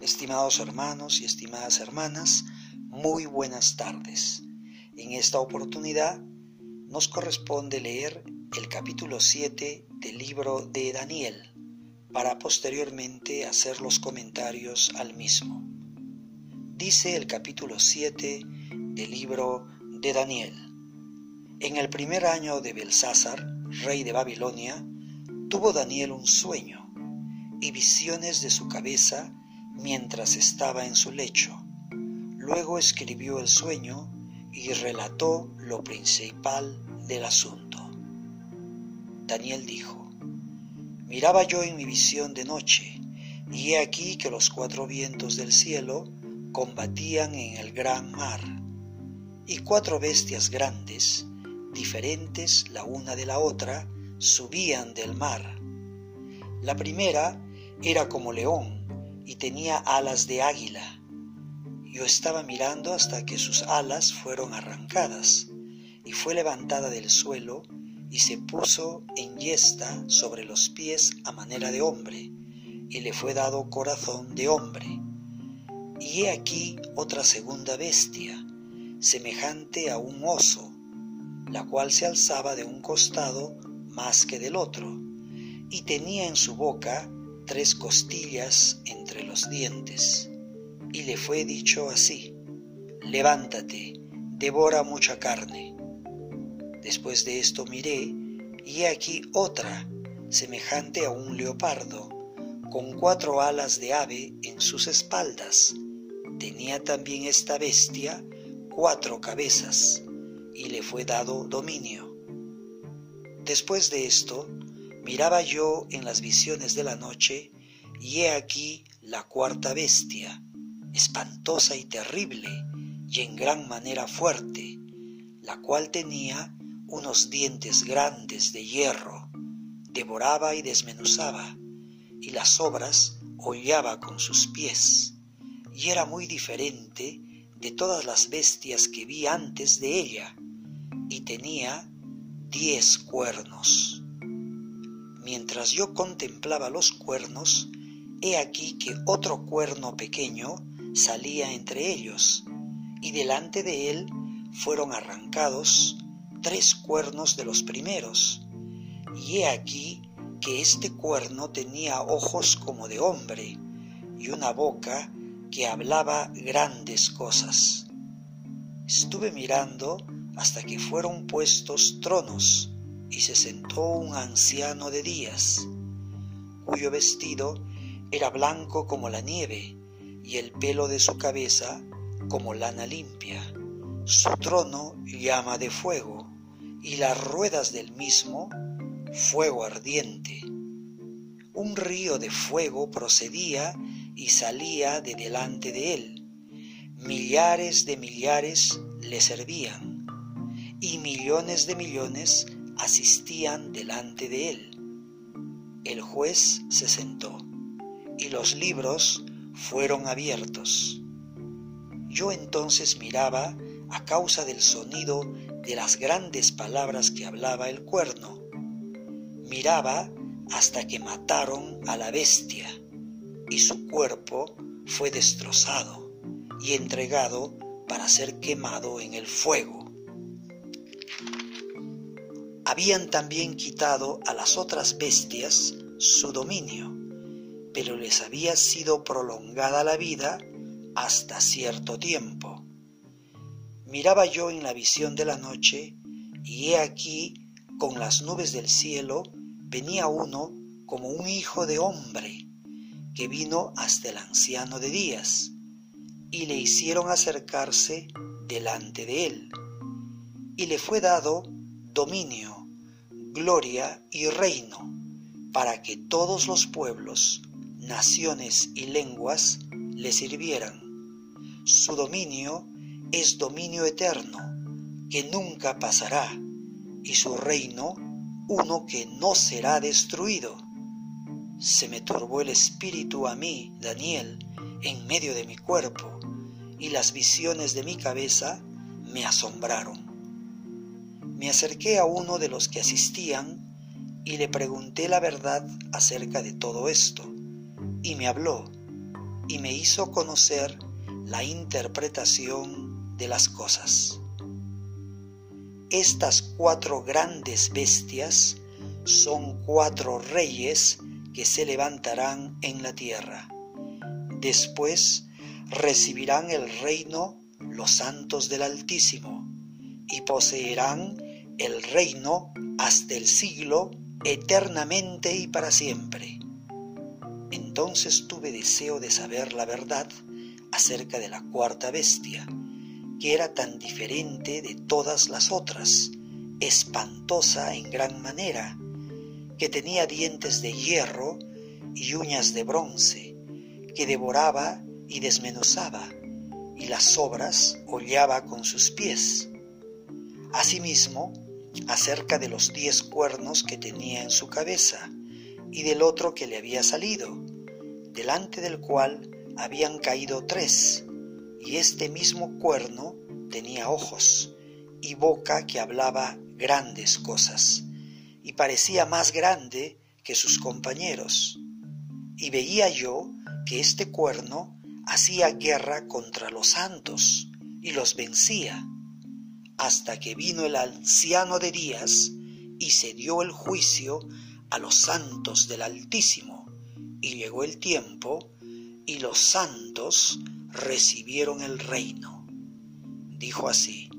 Estimados hermanos y estimadas hermanas, muy buenas tardes. En esta oportunidad nos corresponde leer el capítulo 7 del libro de Daniel para posteriormente hacer los comentarios al mismo. Dice el capítulo 7 del libro de Daniel. En el primer año de Belsásar, rey de Babilonia, tuvo Daniel un sueño y visiones de su cabeza mientras estaba en su lecho. Luego escribió el sueño y relató lo principal del asunto. Daniel dijo, Miraba yo en mi visión de noche, y he aquí que los cuatro vientos del cielo combatían en el gran mar, y cuatro bestias grandes, diferentes la una de la otra, subían del mar. La primera era como león, y tenía alas de águila. Yo estaba mirando hasta que sus alas fueron arrancadas, y fue levantada del suelo y se puso en yesta sobre los pies a manera de hombre, y le fue dado corazón de hombre. Y he aquí otra segunda bestia, semejante a un oso, la cual se alzaba de un costado más que del otro, y tenía en su boca tres costillas entre los dientes. Y le fue dicho así, levántate, devora mucha carne. Después de esto miré, y aquí otra, semejante a un leopardo, con cuatro alas de ave en sus espaldas. Tenía también esta bestia cuatro cabezas, y le fue dado dominio. Después de esto, Miraba yo en las visiones de la noche, y he aquí la cuarta bestia, espantosa y terrible, y en gran manera fuerte, la cual tenía unos dientes grandes de hierro, devoraba y desmenuzaba, y las obras hollaba con sus pies, y era muy diferente de todas las bestias que vi antes de ella, y tenía diez cuernos. Mientras yo contemplaba los cuernos, he aquí que otro cuerno pequeño salía entre ellos, y delante de él fueron arrancados tres cuernos de los primeros. Y he aquí que este cuerno tenía ojos como de hombre, y una boca hablaba grandes cosas. Estuve mirando hasta que fueron puestos tronos, y se sentó un anciano de días, cuyo vestido era blanco como la nieve y el pelo de su cabeza como lana limpia. Su trono llama de fuego y las ruedas del mismo fuego ardiente. Un río de fuego procedía y salía de delante de él. Millares de millares le servían y millones de millones asistían delante de él. El juez se sentó y los libros fueron abiertos. Yo entonces miraba a causa del sonido de las grandes palabras que hablaba el cuerno. Miraba hasta que mataron a la bestia y su cuerpo fue destrozado y entregado para ser quemado en el fuego habían también quitado a las otras bestias su dominio, pero les había sido prolongada la vida hasta cierto tiempo. Miraba yo en la visión de la noche, y he aquí, con las nubes del cielo, venía uno como un hijo de hombre, que vino hasta el anciano de días, y le hicieron acercarse delante de él, y le fue dado dominio gloria y reino, para que todos los pueblos, naciones y lenguas le sirvieran. Su dominio es dominio eterno, que nunca pasará, y su reino uno que no será destruido. Se me turbó el espíritu a mí, Daniel, en medio de mi cuerpo, y las visiones de mi cabeza me asombraron me acerqué a uno de los que asistían y le pregunté la verdad acerca de todo esto, y me habló y me hizo conocer la interpretación de las cosas. Estas cuatro grandes bestias son cuatro reyes que se levantarán en la tierra. Después recibirán el reino los santos del Altísimo y poseerán el reino hasta el siglo eternamente y para siempre. Entonces tuve deseo de saber la verdad acerca de la cuarta bestia, que era tan diferente de todas las otras, espantosa en gran manera, que tenía dientes de hierro y uñas de bronce, que devoraba y desmenuzaba, y las sobras hollaba con sus pies. Asimismo, acerca de los diez cuernos que tenía en su cabeza, y del otro que le había salido, delante del cual habían caído tres, y este mismo cuerno tenía ojos y boca que hablaba grandes cosas, y parecía más grande que sus compañeros. Y veía yo que este cuerno hacía guerra contra los santos y los vencía, hasta que vino el anciano de días y se dio el juicio a los santos del Altísimo, y llegó el tiempo y los santos recibieron el reino. Dijo así,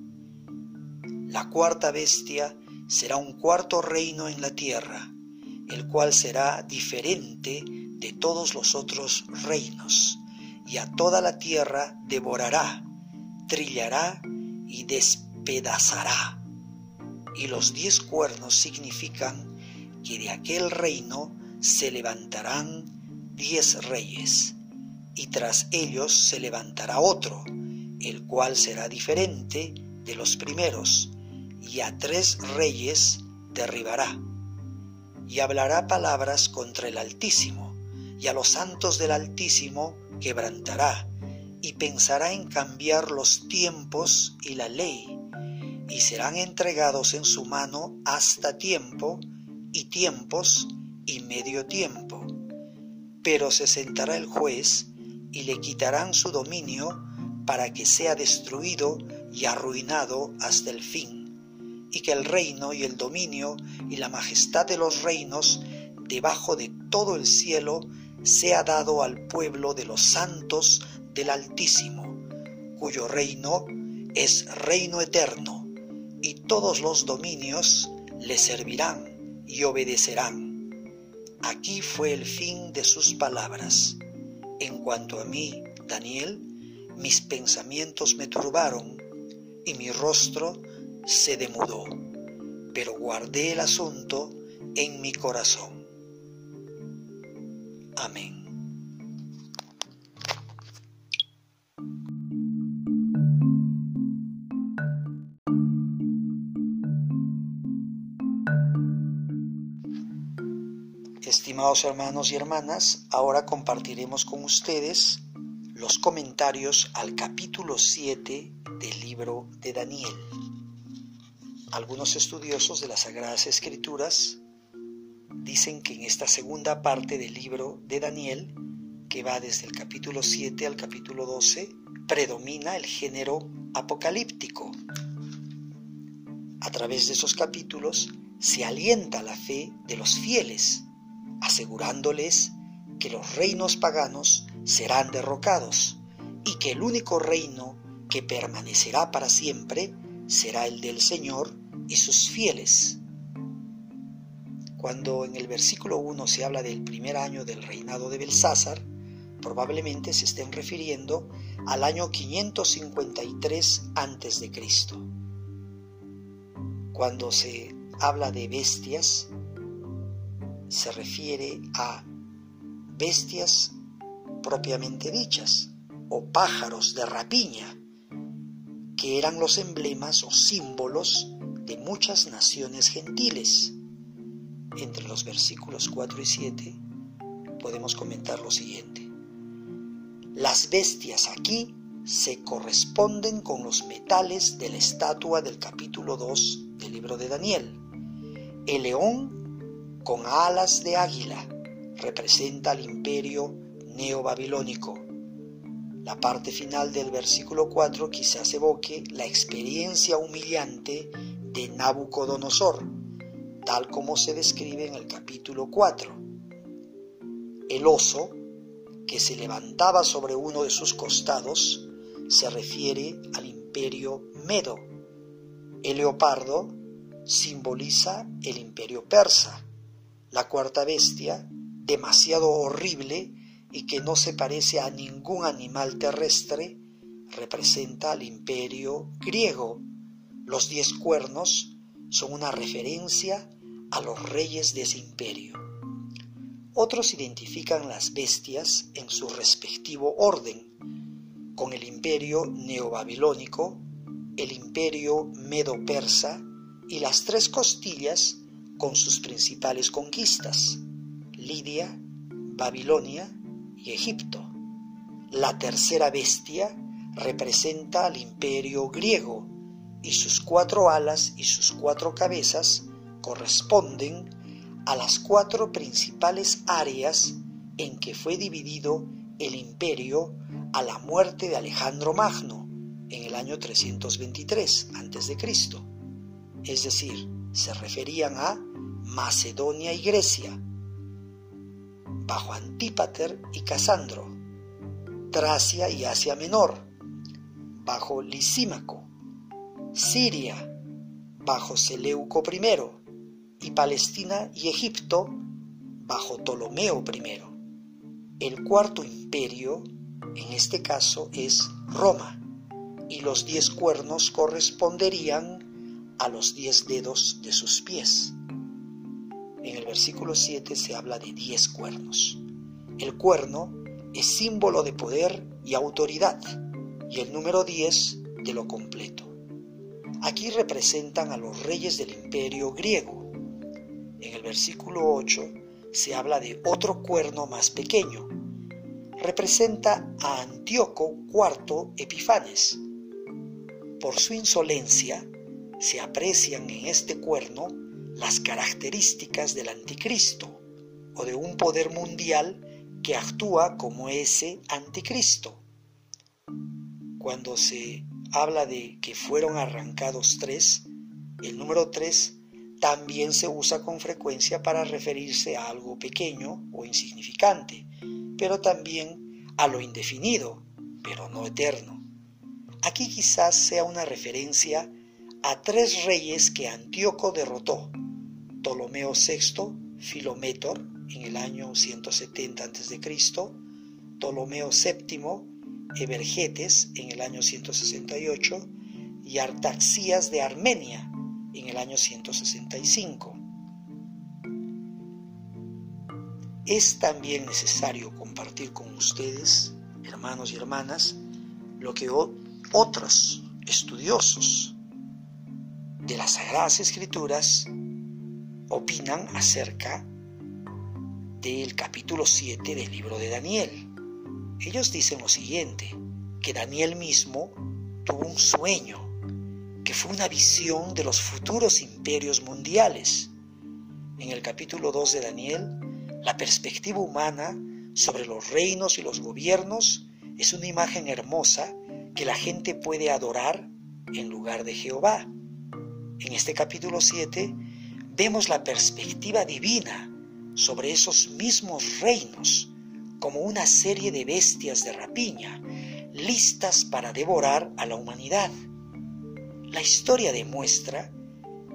la cuarta bestia será un cuarto reino en la tierra, el cual será diferente de todos los otros reinos, y a toda la tierra devorará, trillará y despedazará. Y los diez cuernos significan que de aquel reino se levantarán diez reyes y tras ellos se levantará otro, el cual será diferente de los primeros, y a tres reyes derribará. Y hablará palabras contra el Altísimo, y a los santos del Altísimo quebrantará, y pensará en cambiar los tiempos y la ley, y serán entregados en su mano hasta tiempo, y tiempos, y medio tiempo. Pero se sentará el juez, y le quitarán su dominio para que sea destruido y arruinado hasta el fin, y que el reino y el dominio y la majestad de los reinos debajo de todo el cielo sea dado al pueblo de los santos del Altísimo, cuyo reino es reino eterno, y todos los dominios le servirán y obedecerán. Aquí fue el fin de sus palabras en cuanto a mí, Daniel, mis pensamientos me turbaron y mi rostro se demudó, pero guardé el asunto en mi corazón. Amén. Estimados hermanos y hermanas, ahora compartiremos con ustedes los comentarios al capítulo 7 del libro de Daniel. Algunos estudiosos de las Sagradas Escrituras dicen que en esta segunda parte del libro de Daniel, que va desde el capítulo 7 al capítulo 12, predomina el género apocalíptico. A través de esos capítulos se alienta la fe de los fieles asegurándoles que los reinos paganos serán derrocados y que el único reino que permanecerá para siempre será el del Señor y sus fieles. Cuando en el versículo 1 se habla del primer año del reinado de Belsázar, probablemente se estén refiriendo al año 553 a.C. Cuando se habla de bestias, se refiere a bestias propiamente dichas o pájaros de rapiña, que eran los emblemas o símbolos de muchas naciones gentiles. Entre los versículos 4 y 7 podemos comentar lo siguiente. Las bestias aquí se corresponden con los metales de la estatua del capítulo 2 del libro de Daniel. El león con alas de águila representa al imperio neobabilónico. La parte final del versículo 4 quizás evoque la experiencia humillante de Nabucodonosor, tal como se describe en el capítulo 4. El oso, que se levantaba sobre uno de sus costados, se refiere al imperio medo. El leopardo simboliza el imperio persa. La cuarta bestia, demasiado horrible y que no se parece a ningún animal terrestre, representa al imperio griego. Los diez cuernos son una referencia a los reyes de ese imperio. Otros identifican las bestias en su respectivo orden, con el imperio neobabilónico, el imperio medo-persa y las tres costillas con sus principales conquistas, Lidia, Babilonia y Egipto. La tercera bestia representa al imperio griego y sus cuatro alas y sus cuatro cabezas corresponden a las cuatro principales áreas en que fue dividido el imperio a la muerte de Alejandro Magno en el año 323 a.C. Es decir, se referían a Macedonia y Grecia, bajo Antípater y Casandro, Tracia y Asia Menor, bajo Lisímaco, Siria, bajo Seleuco I, y Palestina y Egipto, bajo Ptolomeo I. El cuarto imperio, en este caso, es Roma, y los diez cuernos corresponderían a los diez dedos de sus pies. En el versículo 7 se habla de diez cuernos. El cuerno es símbolo de poder y autoridad y el número 10 de lo completo. Aquí representan a los reyes del imperio griego. En el versículo 8 se habla de otro cuerno más pequeño. Representa a Antíoco IV Epifanes. Por su insolencia, se aprecian en este cuerno las características del anticristo o de un poder mundial que actúa como ese anticristo. Cuando se habla de que fueron arrancados tres, el número tres también se usa con frecuencia para referirse a algo pequeño o insignificante, pero también a lo indefinido, pero no eterno. Aquí quizás sea una referencia a tres reyes que Antíoco derrotó, Ptolomeo VI, Filométor en el año 170 a.C., Ptolomeo VII, Evergetes en el año 168 y Artaxías de Armenia en el año 165. Es también necesario compartir con ustedes, hermanos y hermanas, lo que otros estudiosos de las Sagradas Escrituras opinan acerca del capítulo 7 del libro de Daniel. Ellos dicen lo siguiente, que Daniel mismo tuvo un sueño, que fue una visión de los futuros imperios mundiales. En el capítulo 2 de Daniel, la perspectiva humana sobre los reinos y los gobiernos es una imagen hermosa que la gente puede adorar en lugar de Jehová. En este capítulo 7 vemos la perspectiva divina sobre esos mismos reinos como una serie de bestias de rapiña, listas para devorar a la humanidad. La historia demuestra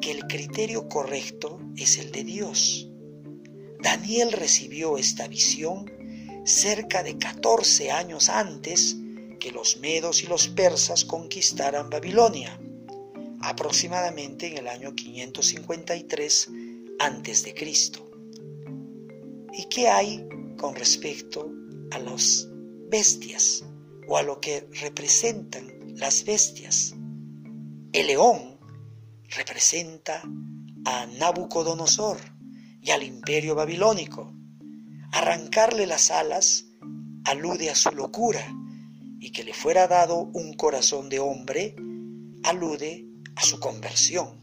que el criterio correcto es el de Dios. Daniel recibió esta visión cerca de 14 años antes que los medos y los persas conquistaran Babilonia aproximadamente en el año 553 a.C. ¿Y qué hay con respecto a las bestias o a lo que representan las bestias? El león representa a Nabucodonosor y al imperio babilónico. Arrancarle las alas alude a su locura y que le fuera dado un corazón de hombre alude a su conversión.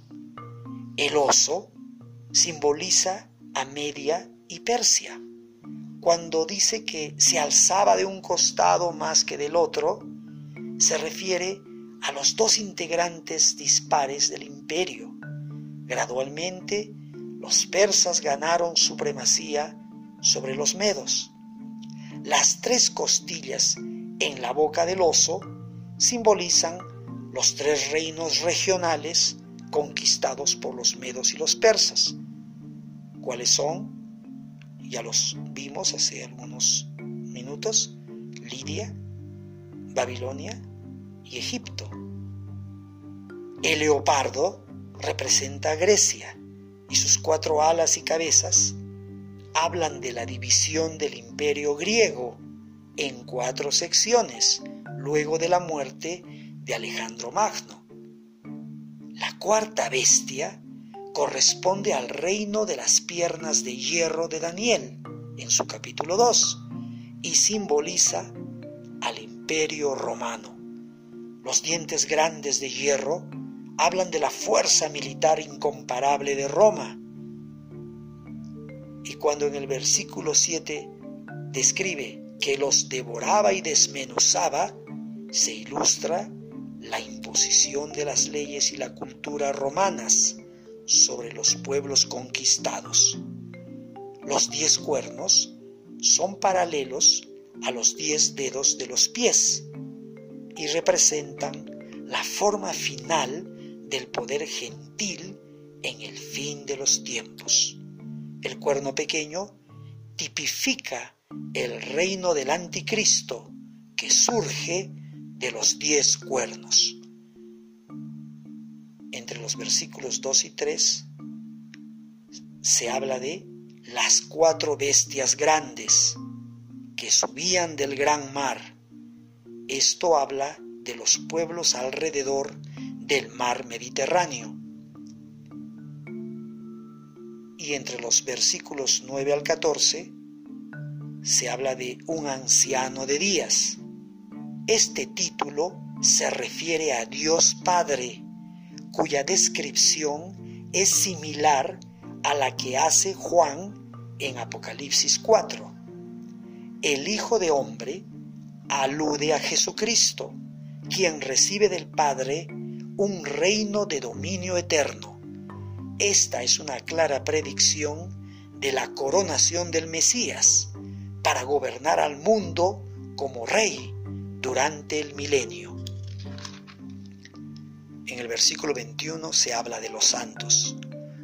El oso simboliza a Media y Persia. Cuando dice que se alzaba de un costado más que del otro, se refiere a los dos integrantes dispares del imperio. Gradualmente, los persas ganaron supremacía sobre los medos. Las tres costillas en la boca del oso simbolizan los tres reinos regionales conquistados por los medos y los persas. ¿Cuáles son? Ya los vimos hace algunos minutos. Lidia, Babilonia y Egipto. El leopardo representa a Grecia y sus cuatro alas y cabezas hablan de la división del imperio griego en cuatro secciones luego de la muerte de Alejandro Magno. La cuarta bestia corresponde al reino de las piernas de hierro de Daniel en su capítulo 2 y simboliza al imperio romano. Los dientes grandes de hierro hablan de la fuerza militar incomparable de Roma. Y cuando en el versículo 7 describe que los devoraba y desmenuzaba, se ilustra la imposición de las leyes y la cultura romanas sobre los pueblos conquistados. Los diez cuernos son paralelos a los diez dedos de los pies y representan la forma final del poder gentil en el fin de los tiempos. El cuerno pequeño tipifica el reino del anticristo que surge de los diez cuernos. Entre los versículos 2 y 3 se habla de las cuatro bestias grandes que subían del gran mar. Esto habla de los pueblos alrededor del mar Mediterráneo. Y entre los versículos 9 al 14 se habla de un anciano de días este título se refiere a Dios Padre, cuya descripción es similar a la que hace Juan en Apocalipsis 4. El Hijo de Hombre alude a Jesucristo, quien recibe del Padre un reino de dominio eterno. Esta es una clara predicción de la coronación del Mesías para gobernar al mundo como rey durante el milenio. En el versículo 21 se habla de los santos.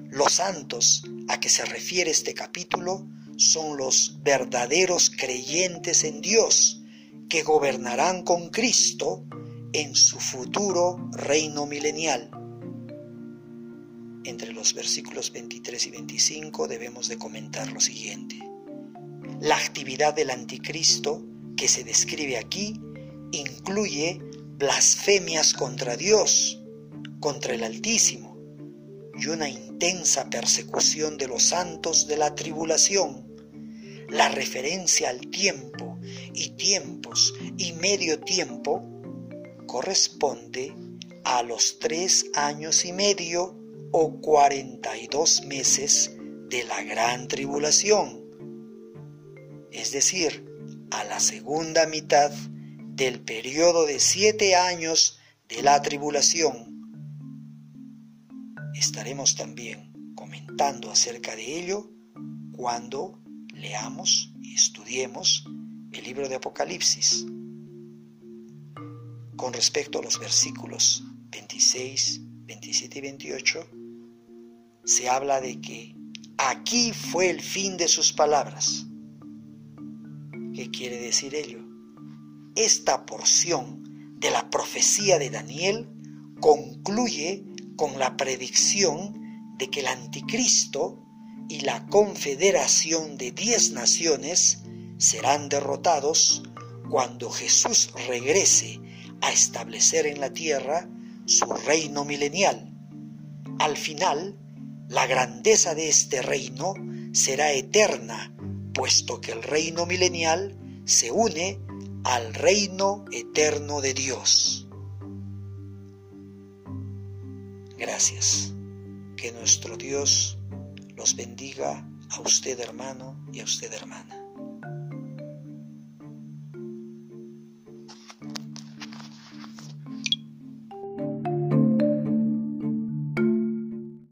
Los santos a que se refiere este capítulo son los verdaderos creyentes en Dios que gobernarán con Cristo en su futuro reino milenial. Entre los versículos 23 y 25 debemos de comentar lo siguiente. La actividad del anticristo que se describe aquí incluye blasfemias contra Dios, contra el Altísimo, y una intensa persecución de los santos de la tribulación. La referencia al tiempo y tiempos y medio tiempo corresponde a los tres años y medio o cuarenta y dos meses de la gran tribulación, es decir, a la segunda mitad del periodo de siete años de la tribulación. Estaremos también comentando acerca de ello cuando leamos y estudiemos el libro de Apocalipsis. Con respecto a los versículos 26, 27 y 28, se habla de que aquí fue el fin de sus palabras. ¿Qué quiere decir ello? esta porción de la profecía de Daniel concluye con la predicción de que el anticristo y la confederación de diez naciones serán derrotados cuando Jesús regrese a establecer en la tierra su reino milenial. Al final, la grandeza de este reino será eterna, puesto que el reino milenial se une al reino eterno de Dios. Gracias. Que nuestro Dios los bendiga a usted hermano y a usted hermana.